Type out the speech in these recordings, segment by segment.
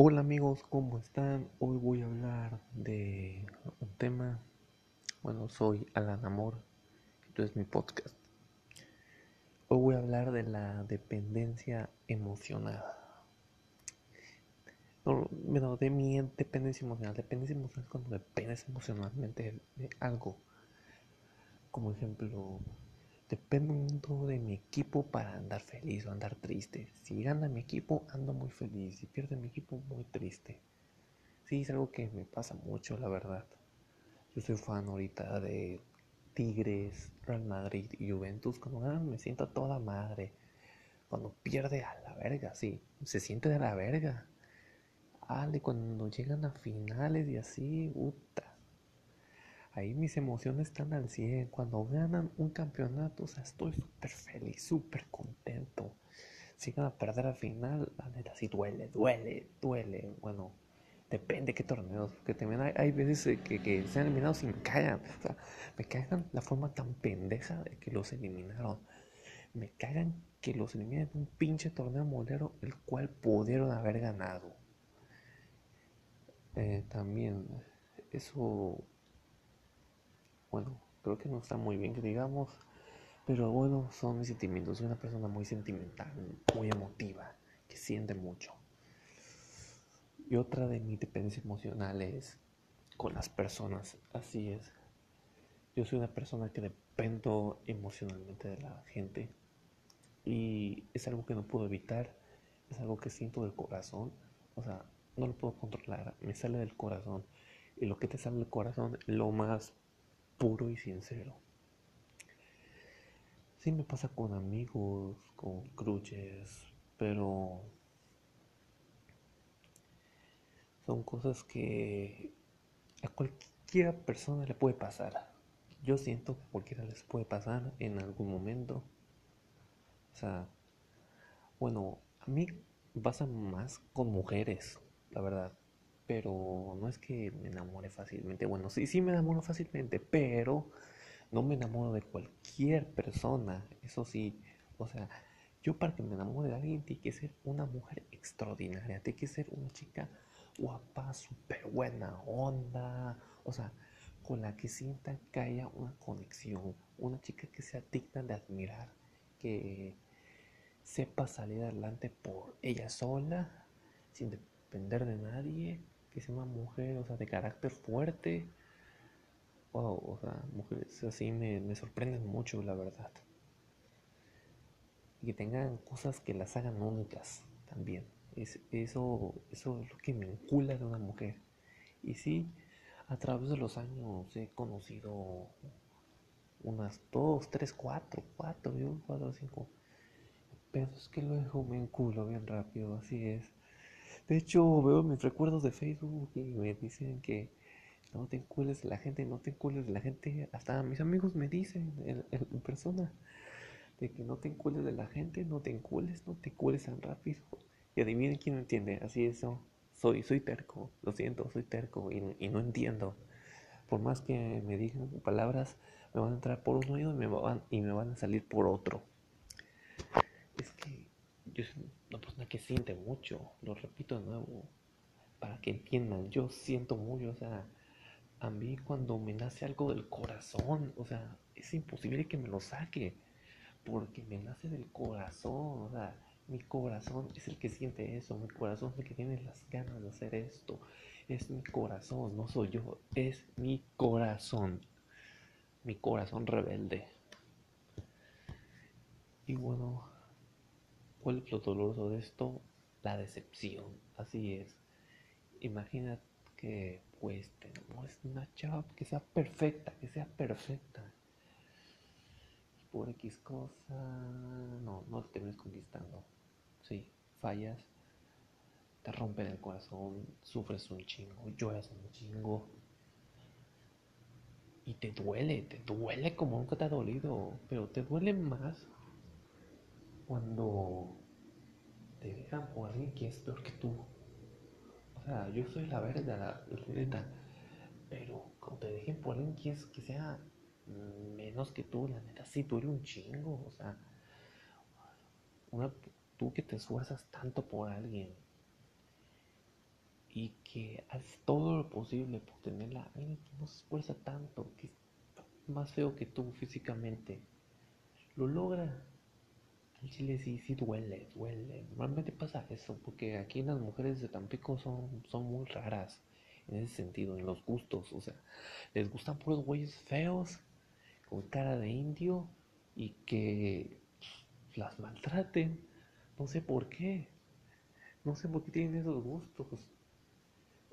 Hola amigos, ¿cómo están? Hoy voy a hablar de un tema. Bueno, soy Alan Amor, esto es mi podcast. Hoy voy a hablar de la dependencia emocional. No, bueno, de mi dependencia emocional. Dependencia emocional es cuando dependes emocionalmente de algo. Como ejemplo, Dependo de mi equipo para andar feliz o andar triste. Si gana mi equipo, ando muy feliz. Si pierde mi equipo, muy triste. Sí, es algo que me pasa mucho, la verdad. Yo soy fan ahorita de Tigres, Real Madrid y Juventus. Cuando ganan me siento toda madre. Cuando pierde a la verga, sí. Se siente de la verga. Ale, cuando llegan a finales y así, puta ahí mis emociones están al 100. Cuando ganan un campeonato, o sea, estoy súper feliz, súper contento. Si van a perder al final, la neta sí duele, duele, duele. Bueno, depende de qué torneos, porque también hay, veces que, que, se han eliminado sin me cagan. O sea, me cagan la forma tan pendeja de que los eliminaron. Me cagan que los eliminen en un pinche torneo molero, el cual pudieron haber ganado. Eh, también, eso bueno, creo que no está muy bien que digamos, pero bueno, son mis sentimientos. Soy una persona muy sentimental, muy emotiva, que siente mucho. Y otra de mis dependencias emocionales con las personas, así es. Yo soy una persona que dependo emocionalmente de la gente y es algo que no puedo evitar, es algo que siento del corazón, o sea, no lo puedo controlar, me sale del corazón y lo que te sale del corazón, lo más puro y sincero. Sí me pasa con amigos, con cruces, pero son cosas que a cualquier persona le puede pasar. Yo siento que a cualquiera les puede pasar en algún momento. O sea, bueno, a mí pasa más con mujeres, la verdad pero no es que me enamore fácilmente. Bueno, sí, sí me enamoro fácilmente, pero no me enamoro de cualquier persona. Eso sí, o sea, yo para que me enamore de alguien tiene que ser una mujer extraordinaria, tiene que ser una chica guapa, súper buena onda, o sea, con la que sienta que haya una conexión, una chica que sea digna de admirar, que sepa salir adelante por ella sola, sin depender de nadie que sea mujer, o sea, de carácter fuerte. o sea, mujeres así me, me sorprenden mucho, la verdad. Y que tengan cosas que las hagan únicas también. Es, eso, eso es lo que me encula de una mujer. Y sí, a través de los años he conocido unas dos, tres, cuatro, cuatro, yo, cuatro, cinco. Pero es que luego me enculo bien rápido, así es. De hecho, veo mis recuerdos de Facebook y me dicen que no te encules de la gente, no te encules de la gente. Hasta mis amigos me dicen en, persona de que no te encules de la gente, no te encules, no te encules tan rápido. Y adivinen quién no entiende, así es, soy, soy terco, lo siento, soy terco y, y, no entiendo. Por más que me digan palabras, me van a entrar por un oído y me van, y me van a salir por otro. Yo soy una persona que siente mucho, lo repito de nuevo, para que entiendan, yo siento mucho, o sea, a mí cuando me nace algo del corazón, o sea, es imposible que me lo saque, porque me nace del corazón, o sea, mi corazón es el que siente eso, mi corazón es el que tiene las ganas de hacer esto, es mi corazón, no soy yo, es mi corazón, mi corazón rebelde. Y bueno, ¿Cuál es lo doloroso de esto? La decepción. Así es. Imagina que pues tenemos una chava que sea perfecta, que sea perfecta. Por X cosa, no, no te termines conquistando. Sí, fallas, te rompen el corazón, sufres un chingo, lloras un chingo. Y te duele, te duele como nunca te ha dolido, pero te duele más cuando te dejan por alguien que es peor que tú. O sea, yo soy la verdad, la, neta. Pero cuando te dejen por alguien que sea menos que tú, la neta, sí duele un chingo. O sea, una, tú que te esfuerzas tanto por alguien y que haces todo lo posible por tenerla, alguien que no se esfuerza tanto, que es más feo que tú físicamente, lo logra. El chile sí, sí duele, duele. Normalmente pasa eso, porque aquí las mujeres de Tampico son, son muy raras en ese sentido, en los gustos. O sea, les gustan puros güeyes feos, con cara de indio, y que las maltraten. No sé por qué. No sé por qué tienen esos gustos.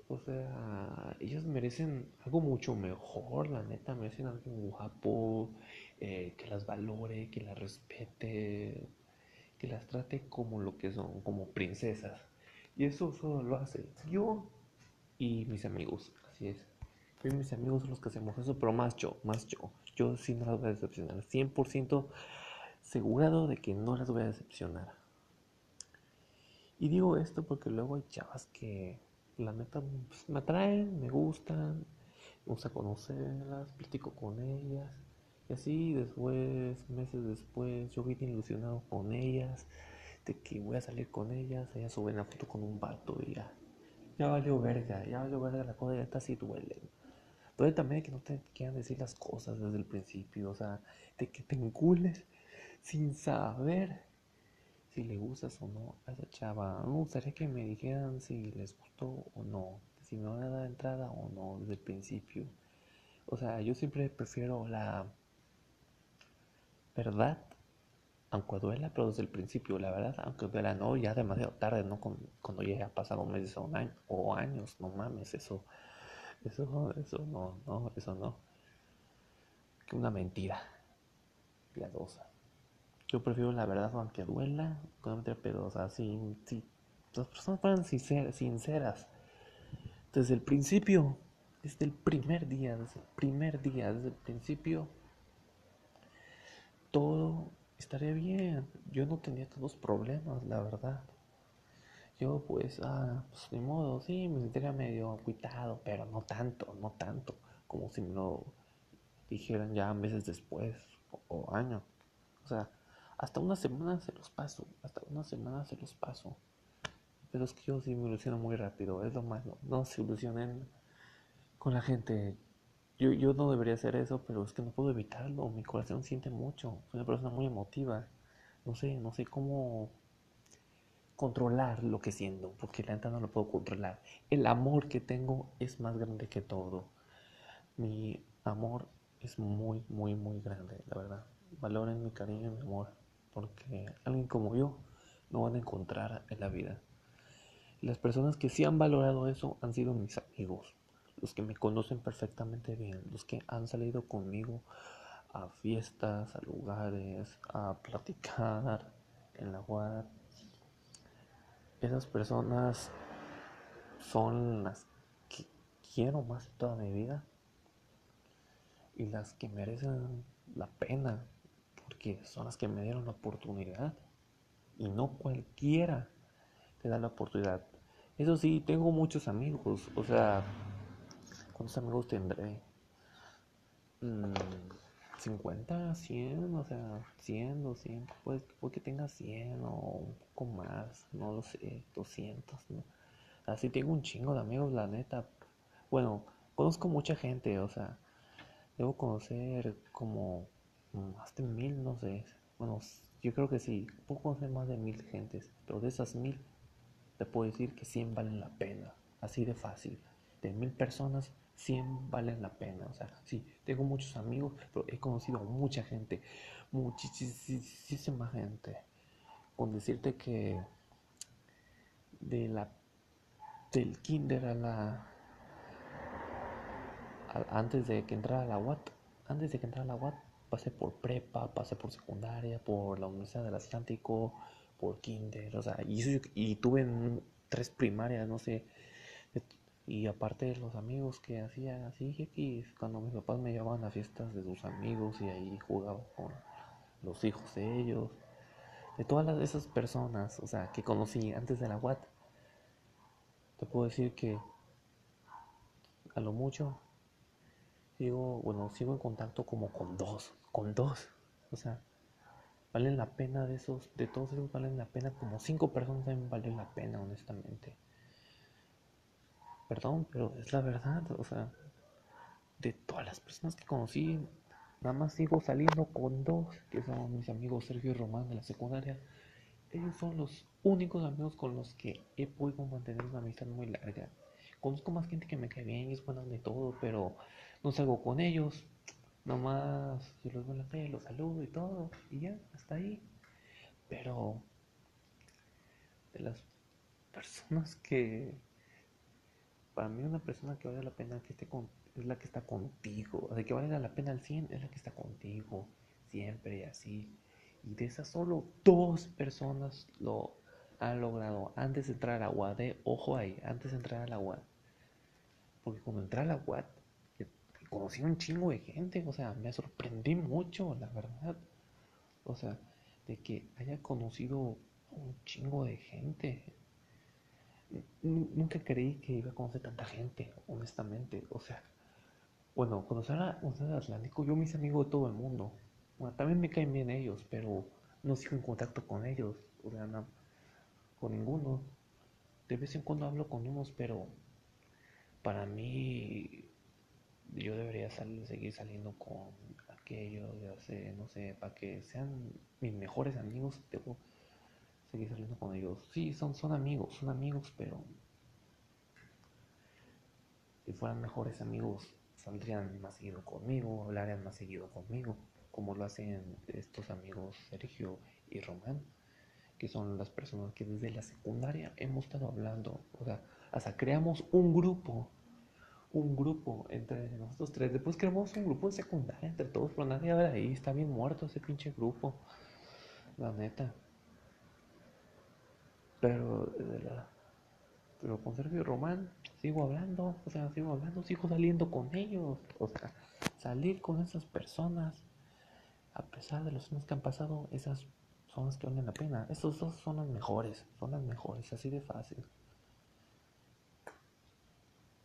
O sea, ellos merecen algo mucho mejor, la neta, merecen algo guapo, eh, que las valore, que las respete, que las trate como lo que son, como princesas. Y eso solo lo hace yo y mis amigos, así es. Yo mis amigos son los que hacemos eso, pero más yo, más yo. Yo sí no las voy a decepcionar, 100% asegurado de que no las voy a decepcionar. Y digo esto porque luego hay chavas que la neta pues, me atraen, me gustan, me gusta conocerlas, platico con ellas. Y así después, meses después, yo vine ilusionado con ellas, de que voy a salir con ellas, ellas suben la foto con un vato y ya. Ya valió verga, ya valió verga la cosa, ya está así duele. Duele también que no te quieran decir las cosas desde el principio, o sea, de que te encules sin saber si le gustas o no a esa chava. Me gustaría que me dijeran si les gustó o no, si me van a dar entrada o no desde el principio. O sea, yo siempre prefiero la verdad, aunque duela, pero desde el principio, la verdad, aunque duela, no ya demasiado tarde, no cuando ya haya pasado meses o, año, o años, no mames, eso, eso, eso no, no, eso no. Que una mentira piadosa. Yo prefiero la verdad aunque duela, pero o sea, si, las personas fueran sinceras desde el principio, desde el primer día, desde el primer día, desde el principio, todo estaría bien. Yo no tenía todos problemas, la verdad. Yo pues, ah, pues de modo, sí, me sentiría medio cuitado, pero no tanto, no tanto, como si me lo dijeran ya meses después o, o años. O sea, hasta una semana se los paso, hasta una semana se los paso. Pero es que yo sí me ilusiono muy rápido, es lo malo. No se ilusionen con la gente. Yo, yo no debería hacer eso, pero es que no puedo evitarlo. Mi corazón siente mucho. Soy una persona muy emotiva. No sé, no sé cómo controlar lo que siento, porque la neta no lo puedo controlar. El amor que tengo es más grande que todo. Mi amor es muy, muy, muy grande, la verdad. Valoren mi cariño y mi amor porque alguien como yo no van a encontrar en la vida. Las personas que sí han valorado eso han sido mis amigos, los que me conocen perfectamente bien, los que han salido conmigo a fiestas, a lugares, a platicar en la web. Esas personas son las que quiero más toda mi vida y las que merecen la pena son las que me dieron la oportunidad y no cualquiera te da la oportunidad. Eso sí, tengo muchos amigos, o sea, ¿cuántos amigos tendré? 50, mm, 100, o sea, 100, 200, puede, puede que tenga 100 o un poco más, no lo sé, 200, ¿no? Así tengo un chingo de amigos, la neta. Bueno, conozco mucha gente, o sea, debo conocer como más de mil, no sé. Bueno, yo creo que sí, puedo conocer más de mil gentes, pero de esas mil, te puedo decir que 100 valen la pena, así de fácil. De mil personas, 100 valen la pena. O sea, sí, tengo muchos amigos, pero he conocido a mucha gente, muchísima gente. Con decirte que de la del kinder a la antes de que entrara a la UAT, antes de que entrara a la UAT, pasé por prepa, pasé por secundaria, por la Universidad del Atlántico, por kinder, o sea, y, tuve tres primarias, no sé, y aparte de los amigos que hacía así, X, cuando mis papás me llevaban a fiestas de sus amigos y ahí jugaba con los hijos de ellos, de todas esas personas, o sea, que conocí antes de la UAT, te puedo decir que a lo mucho sigo, bueno, sigo en contacto como con dos, con dos. O sea, valen la pena de esos, de todos esos valen la pena, como cinco personas también valen la pena, honestamente. Perdón, pero es la verdad, o sea, de todas las personas que conocí, nada más sigo saliendo con dos, que son mis amigos Sergio y Román de la secundaria. Ellos son los únicos amigos con los que he podido mantener una amistad muy larga. Conozco más gente que me cae bien y es buena de todo, pero no salgo con ellos. Nomás si los veo en la calle, los saludo y todo, y ya, hasta ahí. Pero de las personas que para mí una persona que vale la pena que esté con, es la que está contigo, de que vale la pena al 100 es la que está contigo siempre así. Y de esas solo dos personas lo han logrado antes de entrar a la UAD, ojo ahí, antes de entrar a la. Porque cuando entré a la conocí un chingo de gente, o sea, me sorprendí mucho, la verdad. O sea, de que haya conocido un chingo de gente. Nunca creí que iba a conocer tanta gente, honestamente. O sea, bueno, cuando salga el Atlántico, yo mis amigos de todo el mundo. Bueno, también me caen bien ellos, pero no sigo en contacto con ellos. O sea, con ninguno. De vez en cuando hablo con unos, pero para mí yo debería salir, seguir saliendo con aquellos, ya sé, no sé, para que sean mis mejores amigos, debo seguir saliendo con ellos. Sí, son, son amigos, son amigos, pero si fueran mejores amigos, saldrían más seguido conmigo, hablarían más seguido conmigo, como lo hacen estos amigos Sergio y Román, que son las personas que desde la secundaria hemos estado hablando, o sea, hasta creamos un grupo un grupo entre nosotros tres. Después creamos un grupo de secundaria entre todos, pero nadie habla ahí. Está bien muerto ese pinche grupo. La neta. Pero, pero con Sergio Román sigo hablando. O sea, sigo hablando, sigo saliendo con ellos. O sea, salir con esas personas. A pesar de los años que han pasado, esas son las que valen la pena. Esos dos son las mejores. Son las mejores, así de fácil.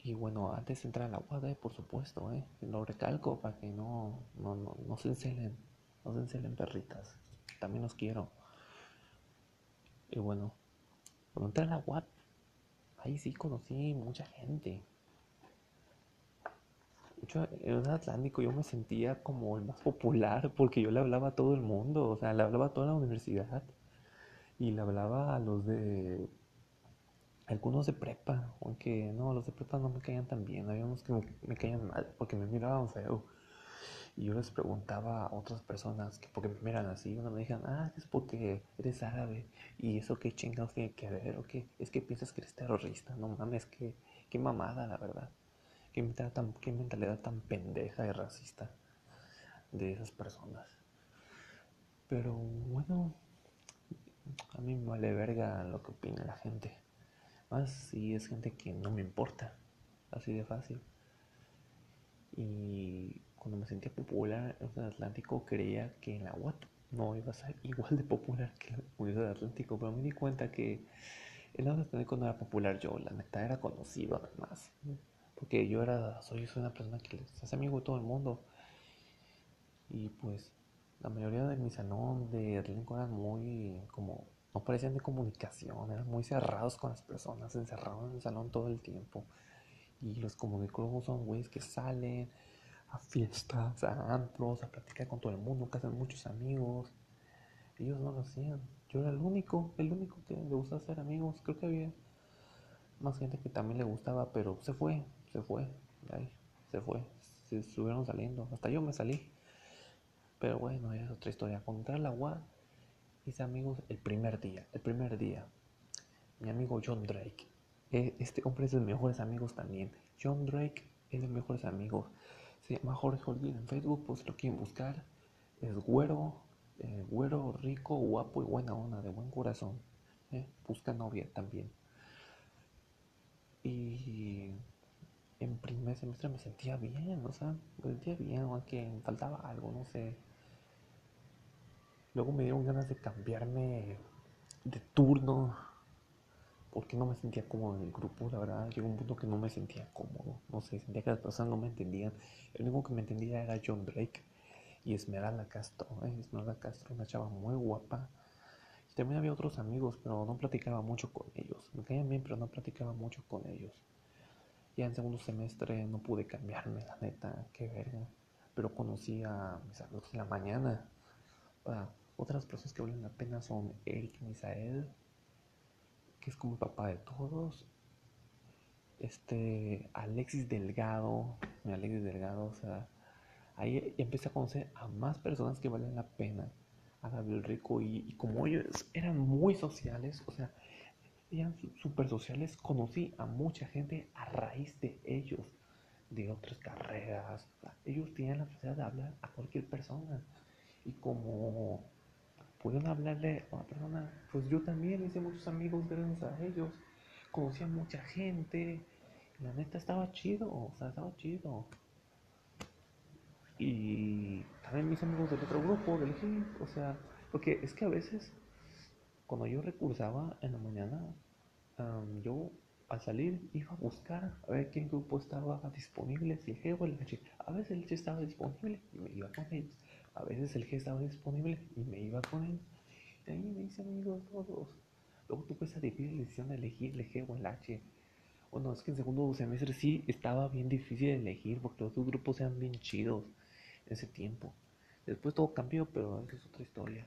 Y bueno, antes de entrar a la UAD, por supuesto, ¿eh? lo recalco para que no, no, no, no se encelen, no se encelen perritas. También los quiero. Y bueno, cuando entré a la UAD, ahí sí conocí mucha gente. Yo, en el Atlántico yo me sentía como el más popular porque yo le hablaba a todo el mundo, o sea, le hablaba a toda la universidad y le hablaba a los de algunos de prepa, aunque no, los de prepa no me caían tan bien, había unos que me, caían mal porque me miraban feo. Y yo les preguntaba a otras personas que porque me miran así, uno me dijeron, ah, es porque eres árabe, y eso qué chingados tiene que ver, o qué, es que piensas que eres terrorista, no mames, que, qué mamada, la verdad. Qué mentalidad, tan, qué mentalidad tan pendeja y racista de esas personas. Pero bueno, a mí me vale verga lo que opina la gente. Más si es gente que no me importa, así de fácil. Y cuando me sentía popular en el Atlántico creía que en la UAT no iba a ser igual de popular que en la Universidad Atlántico, pero me di cuenta que en la Atlántico no era popular yo, la neta era conocido además. Porque yo era, soy, soy una persona que se hace amigo de todo el mundo. Y pues la mayoría de mi salón de Atlántico eran muy como no parecían de comunicación, eran muy cerrados con las personas, se encerraban en el salón todo el tiempo. Y los comunicólogos son güeyes que salen a fiestas, a antros, a platicar con todo el mundo, que hacen muchos amigos. Ellos no lo hacían. Yo era el único, el único que le gustaba hacer amigos. Creo que había más gente que también le gustaba, pero se fue, se fue, ahí, se fue, se estuvieron saliendo. Hasta yo me salí. Pero bueno, es otra historia. Contar la UAD hice amigos el primer día, el primer día. Mi amigo John Drake. E, este hombre es de mis mejores amigos también. John Drake es de mis mejores amigos. Se llama Jorge Holguín en Facebook, pues lo quieren buscar. Es güero, eh, güero, rico, guapo y buena onda, de buen corazón. Eh, busca novia también. Y en primer semestre me sentía bien, o sea, me sentía bien, aunque faltaba algo, no sé. Luego me dieron ganas de cambiarme de turno porque no me sentía cómodo en el grupo, la verdad. Llegó un punto que no me sentía cómodo. No sé, sentía que las personas no me entendían. El único que me entendía era John Drake y Esmeralda Castro. ¿eh? Esmeralda Castro, una chava muy guapa. Y también había otros amigos, pero no platicaba mucho con ellos. Me caían bien, pero no platicaba mucho con ellos. Ya en segundo semestre no pude cambiarme, la neta, qué verga. Pero conocí a mis amigos en la mañana. Otras personas que valen la pena son Eric Misael, que es como el papá de todos. Este, Alexis Delgado, Alexis Delgado, o sea, ahí empecé a conocer a más personas que valen la pena. A Gabriel Rico y, y como ellos eran muy sociales, o sea, eran súper sociales, conocí a mucha gente a raíz de ellos, de otras carreras. Ellos tenían la facilidad de hablar a cualquier persona. Y como pudieron hablarle a una persona, pues yo también hice muchos amigos gracias a ellos. Conocí a mucha gente. la neta estaba chido, o sea, estaba chido. Y también mis amigos del otro grupo, del o sea, porque es que a veces cuando yo recursaba en la mañana, yo al salir iba a buscar a ver qué grupo estaba disponible, si el o el H. A veces el H estaba disponible y me iba con ellos. A veces el G estaba disponible y me iba con ellos. Y ahí me hice amigos todos. Luego tuve esa difícil decisión de elegir el G o el H. Bueno, es que en segundo semestre sí estaba bien difícil de elegir porque los dos grupos eran bien chidos en ese tiempo. Después todo cambió, pero es otra historia.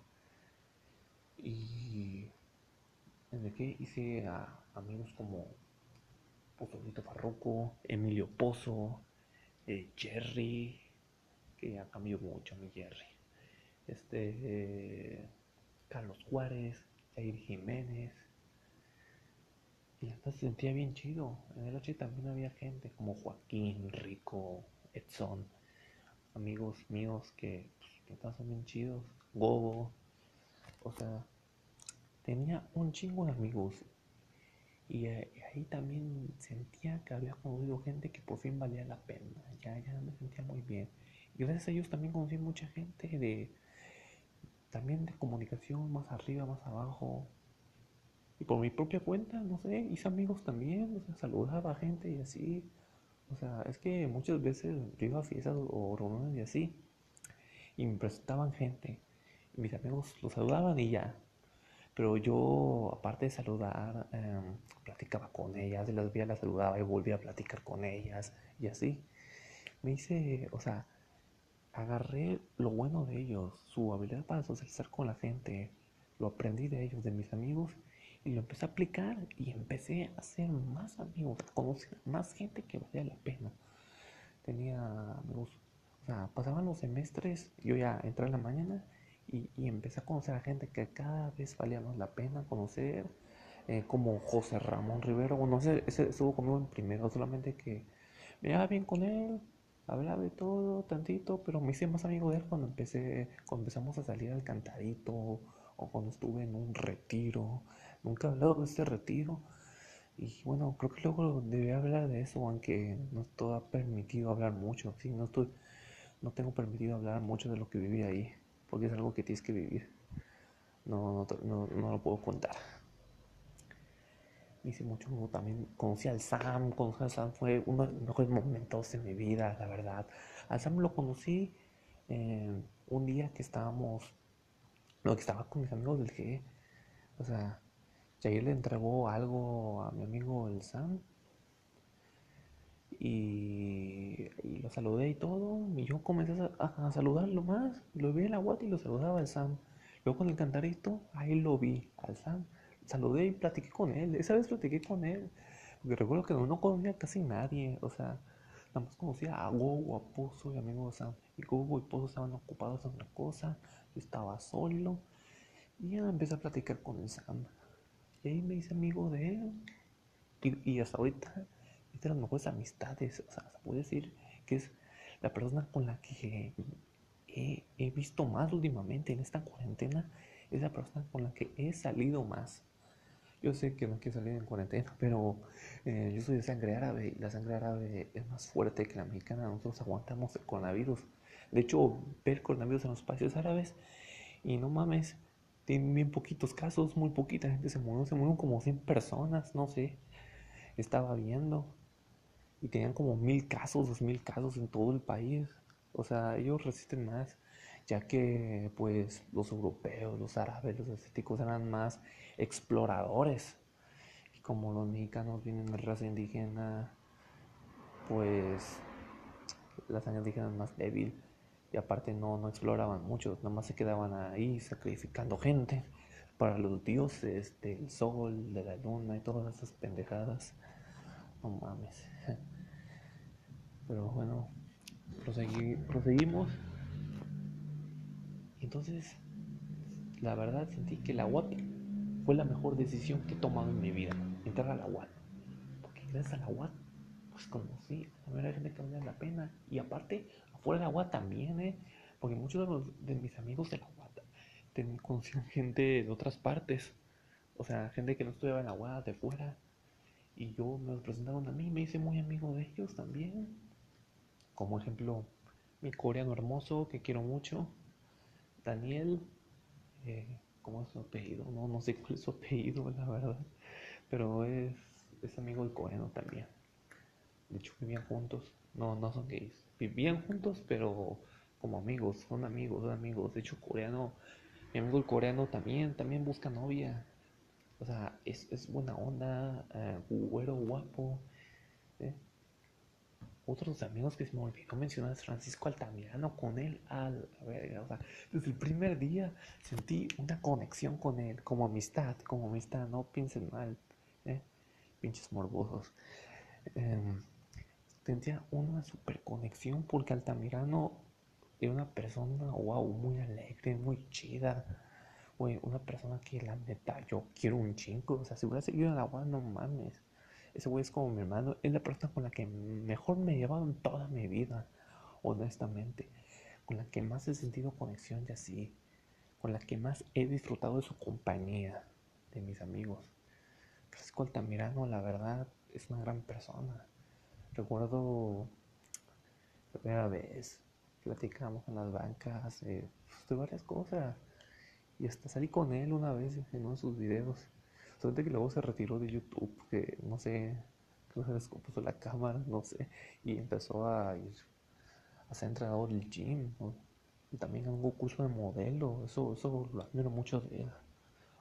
Y en el que hice a amigos como Pozolito Farroco, Emilio Pozo, eh, Jerry, que ha cambiado mucho mi Jerry, este, eh, Carlos Juárez, Jair Jiménez, y hasta se sentía bien chido. En el H también había gente como Joaquín, Rico, Edson, amigos míos que, pues, son bien chidos, Gogo, o sea, tenía un chingo de amigos. Y eh, ahí también sentía que había conocido gente que por fin valía la pena. Ya, ya me sentía muy bien. Gracias a ellos también conocí mucha gente de también de comunicación más arriba, más abajo. Y por mi propia cuenta, no sé, hice amigos también, o sea, saludaba a gente y así. O sea, es que muchas veces yo iba a fiestas o reuniones y así. Y me presentaban gente. Mis amigos los saludaban y ya. Pero yo, aparte de saludar, em, platicaba con ellas, y las veía, las saludaba y volvía a platicar con ellas y así. Me hice, o sea, agarré lo bueno de ellos, su habilidad para socializar con la gente, lo aprendí de ellos, de mis amigos, y lo empecé a aplicar y empecé a hacer más amigos, a conocer más gente que valía la pena. Tenía amigos, o sea, pasaban los semestres, yo ya entré en la mañana y, empecé a conocer a gente que cada vez valía más la pena conocer, eh, como José Ramón Rivero, bueno, ese, ese, estuvo conmigo en primero, solamente que me llevaba bien con él, hablaba de todo tantito, pero me hice más amigo de él cuando empecé, cuando empezamos a salir al cantarito o cuando estuve en un retiro. Nunca he hablado de este retiro. Y bueno, creo que luego debía hablar de eso, aunque no estoy permitido hablar mucho. Sí, no estoy, no tengo permitido hablar mucho de lo que viví ahí porque es algo que tienes que vivir. No, no, no, lo puedo contar. Hice mucho, también conocí al Sam, conocí al Sam, fue uno de los mejores momentos de mi vida, la verdad. Al Sam lo conocí eh, un día que estábamos, no, que estaba con mis amigos del G. O sea, Jair le entregó algo a mi amigo el Sam y, lo saludé y todo. Y yo comencé a, saludarlo más. Lo vi en la guata y lo saludaba al Sam. Luego con el cantarito, ahí lo vi al Sam. Saludé y platiqué con él. Esa vez platiqué con él. Porque recuerdo que no, conocía casi nadie. O sea, nada más conocía a Gogo, a Pozo y amigo de Sam. Y Gogo y Pozo estaban ocupados en otra cosa. Yo estaba solo. Y ya empecé a platicar con el Sam. Y ahí me hice amigo de él. Y, y hasta ahorita de las mejores amistades. O sea, se puede decir que es la persona con la que he, visto más últimamente en esta cuarentena. Es la persona con la que he salido más. Yo sé que no quiero salir en cuarentena, pero eh, yo soy de sangre árabe y la sangre árabe es más fuerte que la mexicana. Nosotros aguantamos el coronavirus. De hecho, ver coronavirus en los países árabes y no mames, tienen bien poquitos casos, muy poquita gente se murió, se murieron como 100 personas, no sé. Estaba viendo y tenían como mil casos, dos mil casos en todo el país. O sea, ellos resisten más, ya que pues los europeos, los árabes, los asiáticos eran más exploradores. Y como los mexicanos vienen de raza indígena, pues la sangre indígena es más débil y aparte no, no exploraban mucho, nada más se quedaban ahí sacrificando gente para los dioses del sol, de la luna y todas esas pendejadas. No mames. Pero bueno, proseguimos. Entonces, la verdad sentí que la UAP fue la mejor decisión que he tomado en mi vida, entrar a la UAP. Porque gracias a la UAP, pues conocí a la gente que valía la pena. Y aparte, afuera de la UAP también, ¿eh? Porque muchos de, mis amigos de la UAP conocían gente de otras partes. O sea, gente que no estudiaba en la UAP, de fuera. Y yo me los presentaron a mí, me hice muy amigo de ellos también. Como ejemplo, mi coreano hermoso, que quiero mucho. Daniel, eh, ¿cómo es su apellido? No, no sé cuál es su apellido, la verdad. Pero es, es amigo del coreano también. De hecho, vivían juntos. No, no son gays. Vivían juntos, pero como amigos, son amigos, son amigos. De hecho, coreano, mi amigo el coreano también, también busca novia. O sea, es, es buena onda, eh, güero, guapo. ¿Eh? otros amigos que se me olvidó mencionar es Francisco Altamirano con él a desde el primer día sentí una conexión con él, como amistad, como amistad, no piensen mal, ¿eh? pinches morbosos. Eh, sentía una super conexión porque Altamirano era una persona, wow, muy alegre, muy chida. Una persona que la neta yo quiero un chingo. O sea, si hubiera seguido en la agua, no mames. Ese güey es como mi hermano. Es la persona con la que mejor me he llevado en toda mi vida. Honestamente. Con la que más he sentido conexión y así. Con la que más he disfrutado de su compañía. De mis amigos. Francisco Altamirano, la verdad, es una gran persona. Recuerdo la primera vez. Platicamos en las bancas. Eh, de varias cosas. Y hasta salí con él una vez en uno de sus videos. Solamente que luego se retiró de YouTube, que no sé, que se descompuso la cámara, no sé, y empezó a ir a ser entrenador del gym, y también un curso de modelo, eso, eso lo admiro mucho de él.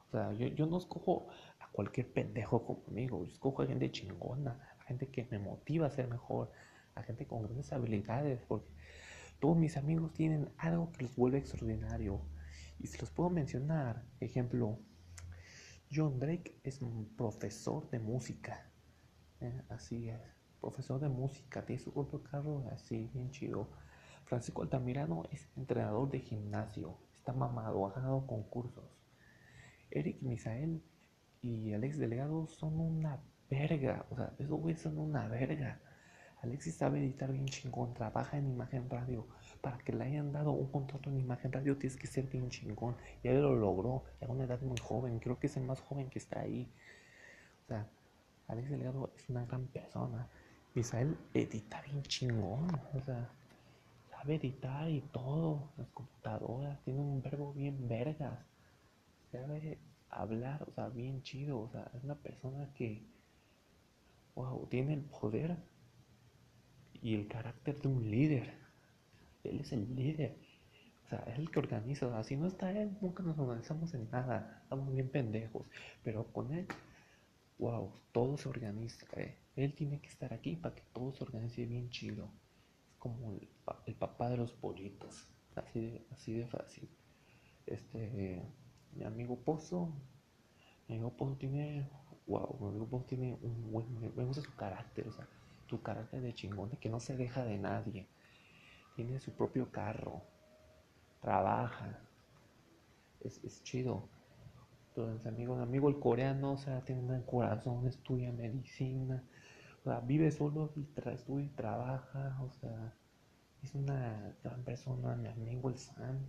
O sea, yo, yo no escojo a cualquier pendejo como amigo, yo escojo a gente chingona, a gente que me motiva a ser mejor, a gente con grandes habilidades, porque todos mis amigos tienen algo que los vuelve extraordinario. Y si los puedo mencionar, ejemplo, John Drake es profesor de música. Eh, así es. Profesor de música. Tiene su propio carro así, bien chido. Francisco Altamirano es entrenador de gimnasio. Está mamado, ha ganado concursos. Eric Misael y Alex Delegado son una verga. O sea, esos güeyes son una verga. Alexis sabe editar bien chingón, trabaja en imagen radio. Para que le hayan dado un contrato en imagen radio tienes que ser bien chingón. Y él lo logró a una edad muy joven. Creo que es el más joven que está ahí. O sea, Alexis Delgado es una gran persona. Misael edita bien chingón. O sea, sabe editar y todo. Las computadoras. Tiene un verbo bien vergas. Sabe hablar, o sea, bien chido. O sea, es una persona que, wow, tiene el poder y el carácter de un líder. Él es el líder. O sea, es el que organiza. Si no está él, nunca nos organizamos en nada. Estamos bien pendejos. Pero con él, wow, todo se organiza. Eh. Él tiene que estar aquí para que todo se organice bien chido. Es como el, papá de los pollitos. Así de, así de fácil. Este, mi amigo Pozo. Mi amigo Pozo tiene, wow, mi amigo Pozo tiene un buen, me gusta su carácter. O sea, su carácter de chingón, de que no se deja de nadie. Tiene su propio carro. Trabaja. Es, chido. Entonces, amigo, amigo el coreano, o sea, tiene un corazón, estudia medicina. O sea, vive solo y estudia y trabaja. O sea, es una gran persona. Mi amigo el Sam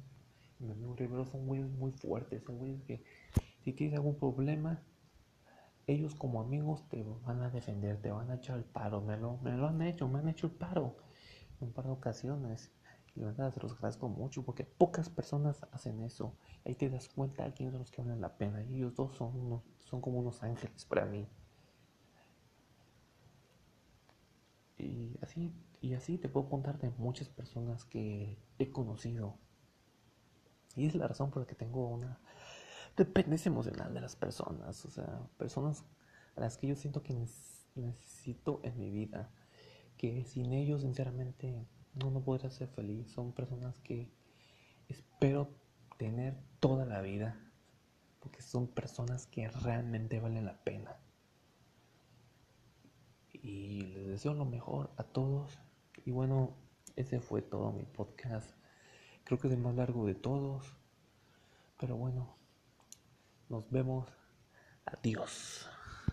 mi amigo Rivero son muy, muy fuertes. Son güeyes que si tienes algún problema, ellos como amigos te van a defender, te van a echar el paro, me lo, me lo han hecho, me han hecho el paro un par de ocasiones. Y la verdad se los agradezco mucho porque pocas personas hacen eso. Ahí te das cuenta de quiénes son los que valen la pena. Y ellos dos son, son como unos ángeles para mí. Y así, y así te puedo contar de muchas personas que he conocido. Y es la razón por la que tengo una dependencia emocional de las personas, o sea, personas a las que yo siento que necesito en mi vida, que sin ellos sinceramente no, no podría ser feliz. Son personas que espero tener toda la vida porque son personas que realmente valen la pena. Y les deseo lo mejor a todos. Y bueno, ese fue todo mi podcast. Creo que es el más largo de todos. Pero bueno, nos vemos. Adiós.